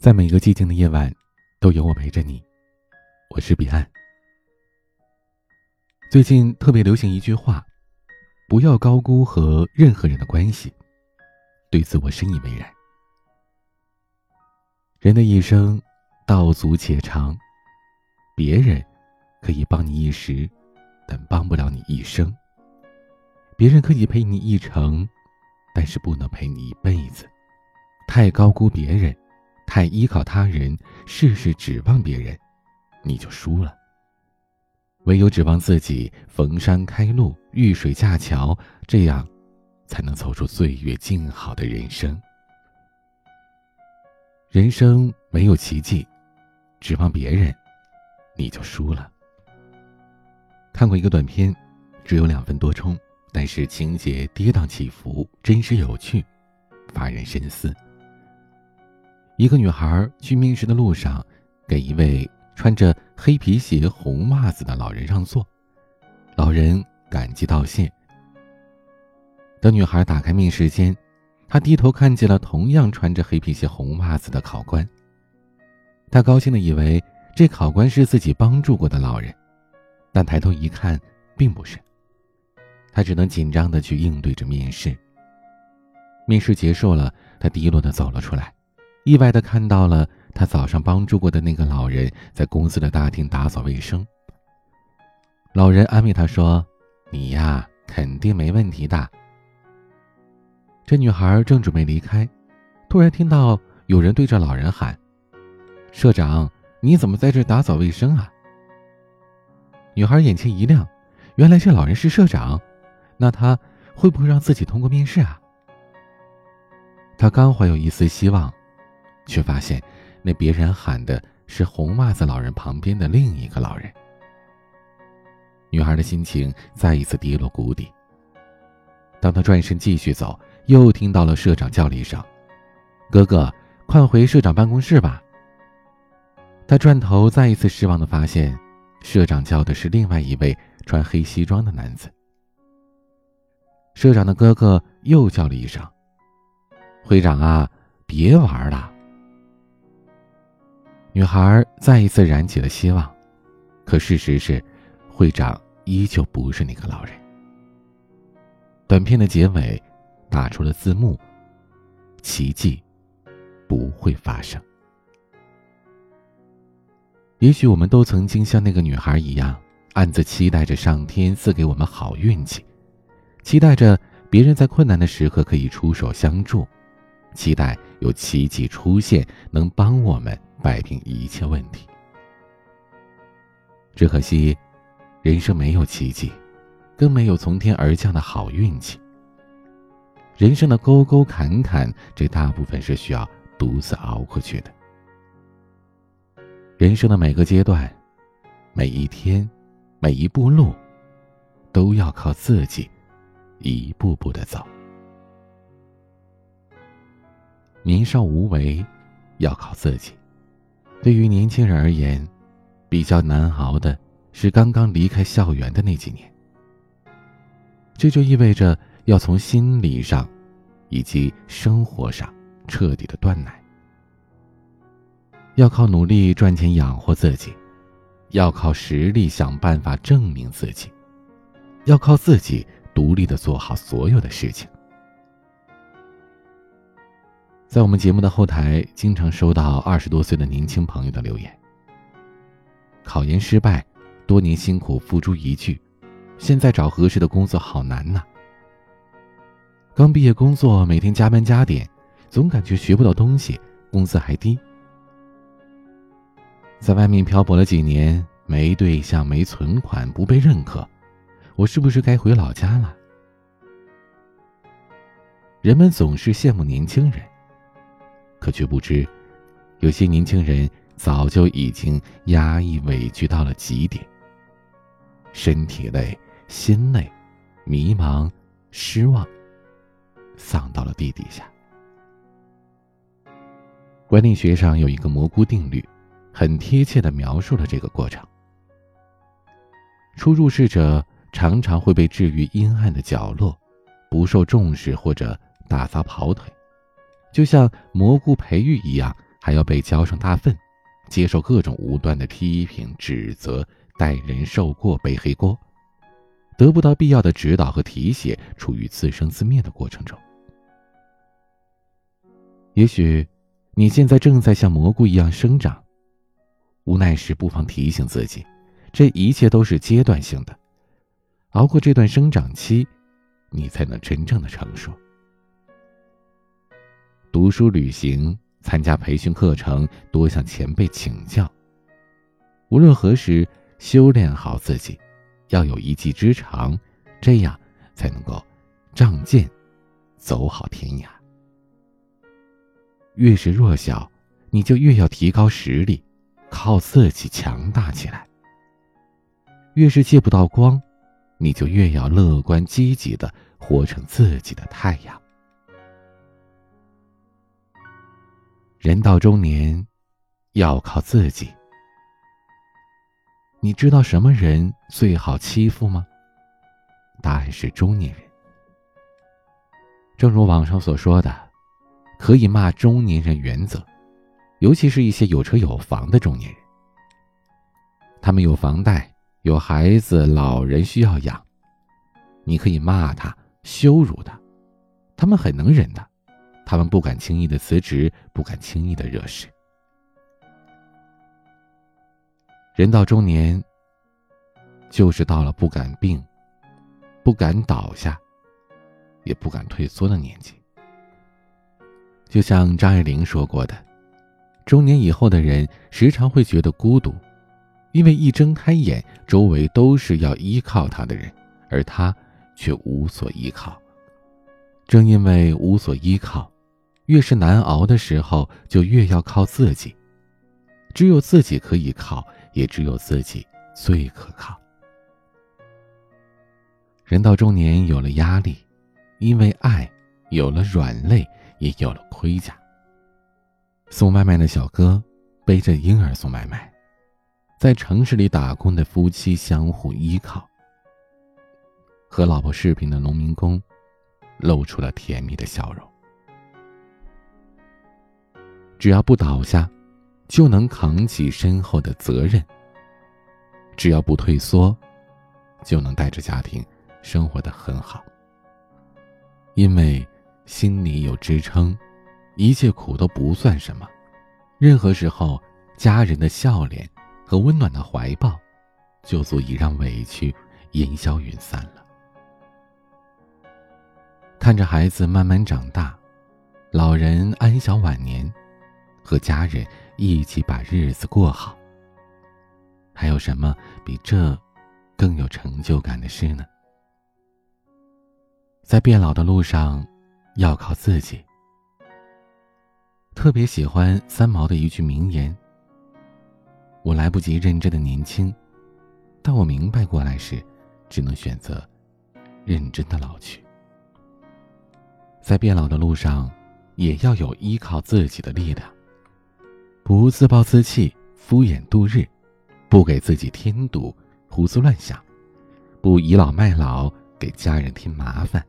在每个寂静的夜晚，都有我陪着你。我是彼岸。最近特别流行一句话：“不要高估和任何人的关系。”对此我深以为然。人的一生，道阻且长，别人可以帮你一时，但帮不了你一生；别人可以陪你一程，但是不能陪你一辈子。太高估别人。太依靠他人，事事指望别人，你就输了。唯有指望自己，逢山开路，遇水架桥，这样，才能走出岁月静好的人生。人生没有奇迹，指望别人，你就输了。看过一个短片，只有两分多钟，但是情节跌宕起伏，真实有趣，发人深思。一个女孩去面试的路上，给一位穿着黑皮鞋、红袜子的老人让座，老人感激道谢。等女孩打开面试间，她低头看见了同样穿着黑皮鞋、红袜子的考官。她高兴的以为这考官是自己帮助过的老人，但抬头一看，并不是。她只能紧张的去应对着面试。面试结束了，她低落的走了出来。意外的看到了他早上帮助过的那个老人在公司的大厅打扫卫生。老人安慰他说：“你呀，肯定没问题的。”这女孩正准备离开，突然听到有人对着老人喊：“社长，你怎么在这打扫卫生啊？”女孩眼前一亮，原来这老人是社长，那他会不会让自己通过面试啊？她刚怀有一丝希望。却发现，那别人喊的是红袜子老人旁边的另一个老人。女孩的心情再一次跌落谷底。当她转身继续走，又听到了社长叫了一声：“哥哥，快回社长办公室吧。”她转头再一次失望的发现，社长叫的是另外一位穿黑西装的男子。社长的哥哥又叫了一声：“会长啊，别玩了。”女孩再一次燃起了希望，可事实是，会长依旧不是那个老人。短片的结尾，打出了字幕：“奇迹不会发生。”也许我们都曾经像那个女孩一样，暗自期待着上天赐给我们好运气，期待着别人在困难的时刻可以出手相助，期待有奇迹出现，能帮我们。摆平一切问题，只可惜，人生没有奇迹，更没有从天而降的好运气。人生的沟沟坎坎，这大部分是需要独自熬过去的。人生的每个阶段，每一天，每一步路，都要靠自己，一步步的走。年少无为，要靠自己。对于年轻人而言，比较难熬的是刚刚离开校园的那几年。这就意味着要从心理上，以及生活上彻底的断奶，要靠努力赚钱养活自己，要靠实力想办法证明自己，要靠自己独立的做好所有的事情。在我们节目的后台，经常收到二十多岁的年轻朋友的留言。考研失败，多年辛苦付诸一炬，现在找合适的工作好难呐。刚毕业工作，每天加班加点，总感觉学不到东西，工资还低。在外面漂泊了几年，没对象，没存款，不被认可，我是不是该回老家了？人们总是羡慕年轻人。可却不知，有些年轻人早就已经压抑委屈到了极点。身体累，心累，迷茫，失望，丧到了地底下。管理学上有一个蘑菇定律，很贴切的描述了这个过程。初入世者常常会被置于阴暗的角落，不受重视或者打发跑腿。就像蘑菇培育一样，还要被浇上大粪，接受各种无端的批评指责，待人受过背黑锅，得不到必要的指导和提携，处于自生自灭的过程中。也许，你现在正在像蘑菇一样生长，无奈时不妨提醒自己，这一切都是阶段性的，熬过这段生长期，你才能真正的成熟。读书、旅行、参加培训课程，多向前辈请教。无论何时，修炼好自己，要有一技之长，这样才能够仗剑走好天涯。越是弱小，你就越要提高实力，靠自己强大起来。越是借不到光，你就越要乐观积极的活成自己的太阳。人到中年，要靠自己。你知道什么人最好欺负吗？答案是中年人。正如网上所说的，可以骂中年人原则，尤其是一些有车有房的中年人。他们有房贷、有孩子、老人需要养，你可以骂他、羞辱他，他们很能忍的。他们不敢轻易的辞职，不敢轻易的惹事。人到中年，就是到了不敢病、不敢倒下、也不敢退缩的年纪。就像张爱玲说过的，中年以后的人时常会觉得孤独，因为一睁开眼，周围都是要依靠他的人，而他却无所依靠。正因为无所依靠。越是难熬的时候，就越要靠自己。只有自己可以靠，也只有自己最可靠。人到中年，有了压力，因为爱，有了软肋，也有了盔甲。送外卖的小哥背着婴儿送外卖，在城市里打工的夫妻相互依靠。和老婆视频的农民工，露出了甜蜜的笑容。只要不倒下，就能扛起身后的责任。只要不退缩，就能带着家庭生活的很好。因为心里有支撑，一切苦都不算什么。任何时候，家人的笑脸和温暖的怀抱，就足以让委屈烟消云散了。看着孩子慢慢长大，老人安享晚年。和家人一起把日子过好，还有什么比这更有成就感的事呢？在变老的路上，要靠自己。特别喜欢三毛的一句名言：“我来不及认真的年轻，但我明白过来时，只能选择认真的老去。”在变老的路上，也要有依靠自己的力量。不自暴自弃、敷衍度日，不给自己添堵、胡思乱想，不倚老卖老给家人添麻烦。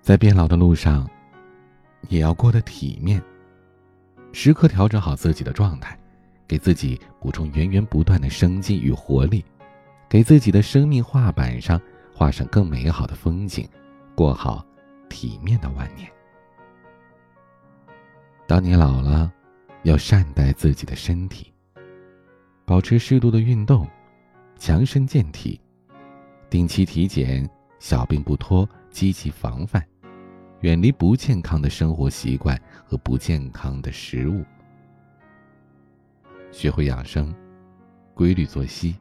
在变老的路上，也要过得体面，时刻调整好自己的状态，给自己补充源源不断的生机与活力，给自己的生命画板上画上更美好的风景，过好体面的晚年。当你老了。要善待自己的身体，保持适度的运动，强身健体，定期体检，小病不拖，积极防范，远离不健康的生活习惯和不健康的食物，学会养生，规律作息，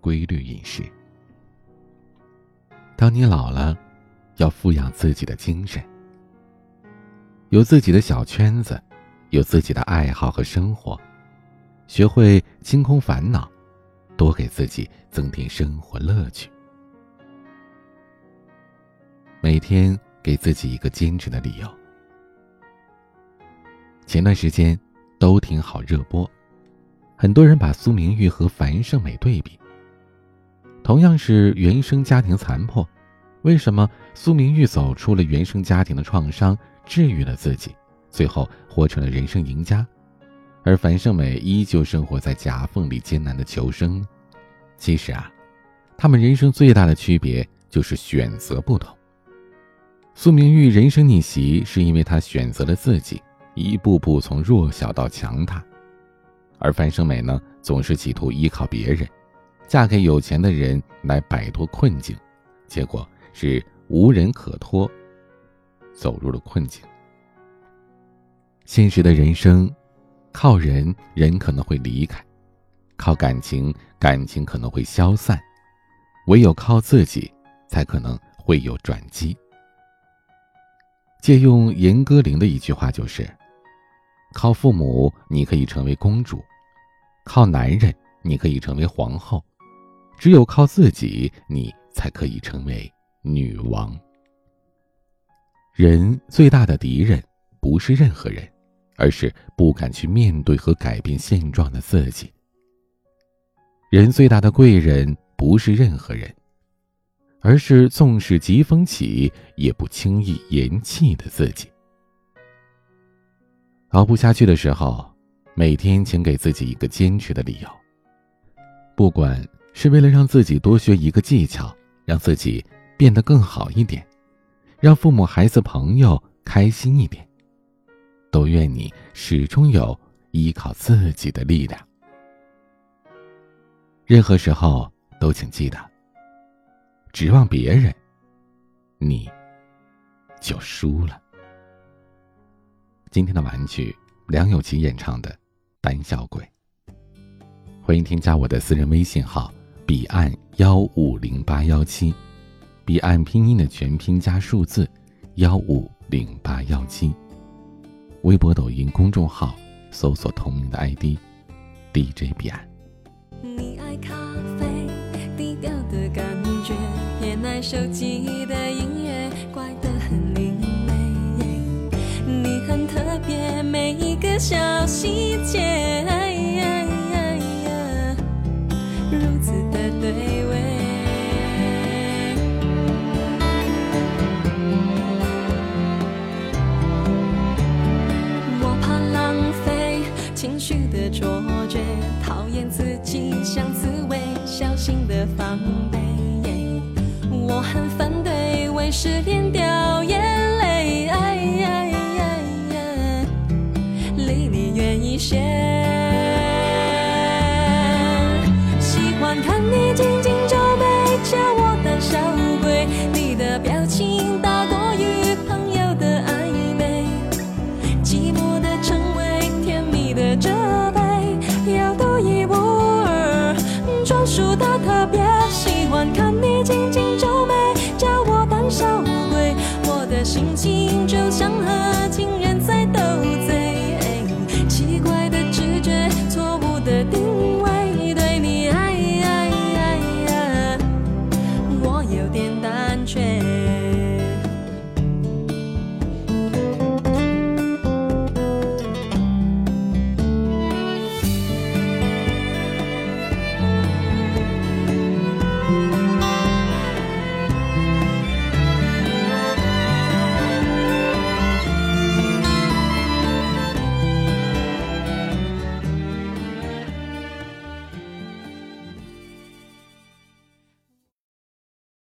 规律饮食。当你老了，要富养自己的精神，有自己的小圈子。有自己的爱好和生活，学会清空烦恼，多给自己增添生活乐趣。每天给自己一个坚持的理由。前段时间都挺好热播，很多人把苏明玉和樊胜美对比。同样是原生家庭残破，为什么苏明玉走出了原生家庭的创伤，治愈了自己？最后活成了人生赢家，而樊胜美依旧生活在夹缝里艰难的求生。其实啊，他们人生最大的区别就是选择不同。苏明玉人生逆袭，是因为她选择了自己，一步步从弱小到强大；而樊胜美呢，总是企图依靠别人，嫁给有钱的人来摆脱困境，结果是无人可托，走入了困境。现实的人生，靠人，人可能会离开；靠感情，感情可能会消散；唯有靠自己，才可能会有转机。借用严歌苓的一句话，就是：“靠父母，你可以成为公主；靠男人，你可以成为皇后；只有靠自己，你才可以成为女王。”人最大的敌人，不是任何人，而是不敢去面对和改变现状的自己。人最大的贵人，不是任何人。而是纵使疾风起，也不轻易言弃的自己。熬不下去的时候，每天请给自己一个坚持的理由。不管是为了让自己多学一个技巧，让自己变得更好一点，让父母、孩子、朋友开心一点，都愿你始终有依靠自己的力量。任何时候都请记得。指望别人，你就输了。今天的玩具，梁咏琪演唱的《胆小鬼》。欢迎添加我的私人微信号：彼岸幺五零八幺七，彼岸拼音的全拼加数字幺五零八幺七。微博、抖音公众号搜索同名的 ID，DJ 彼岸。你爱咖啡，低调的感觉。偏爱手机的音乐，怪得很另类。你很特别，每一个小细节，的错觉，讨厌自己像刺猬，小心的防备。我很反对为失恋掉眼泪，离你远一些。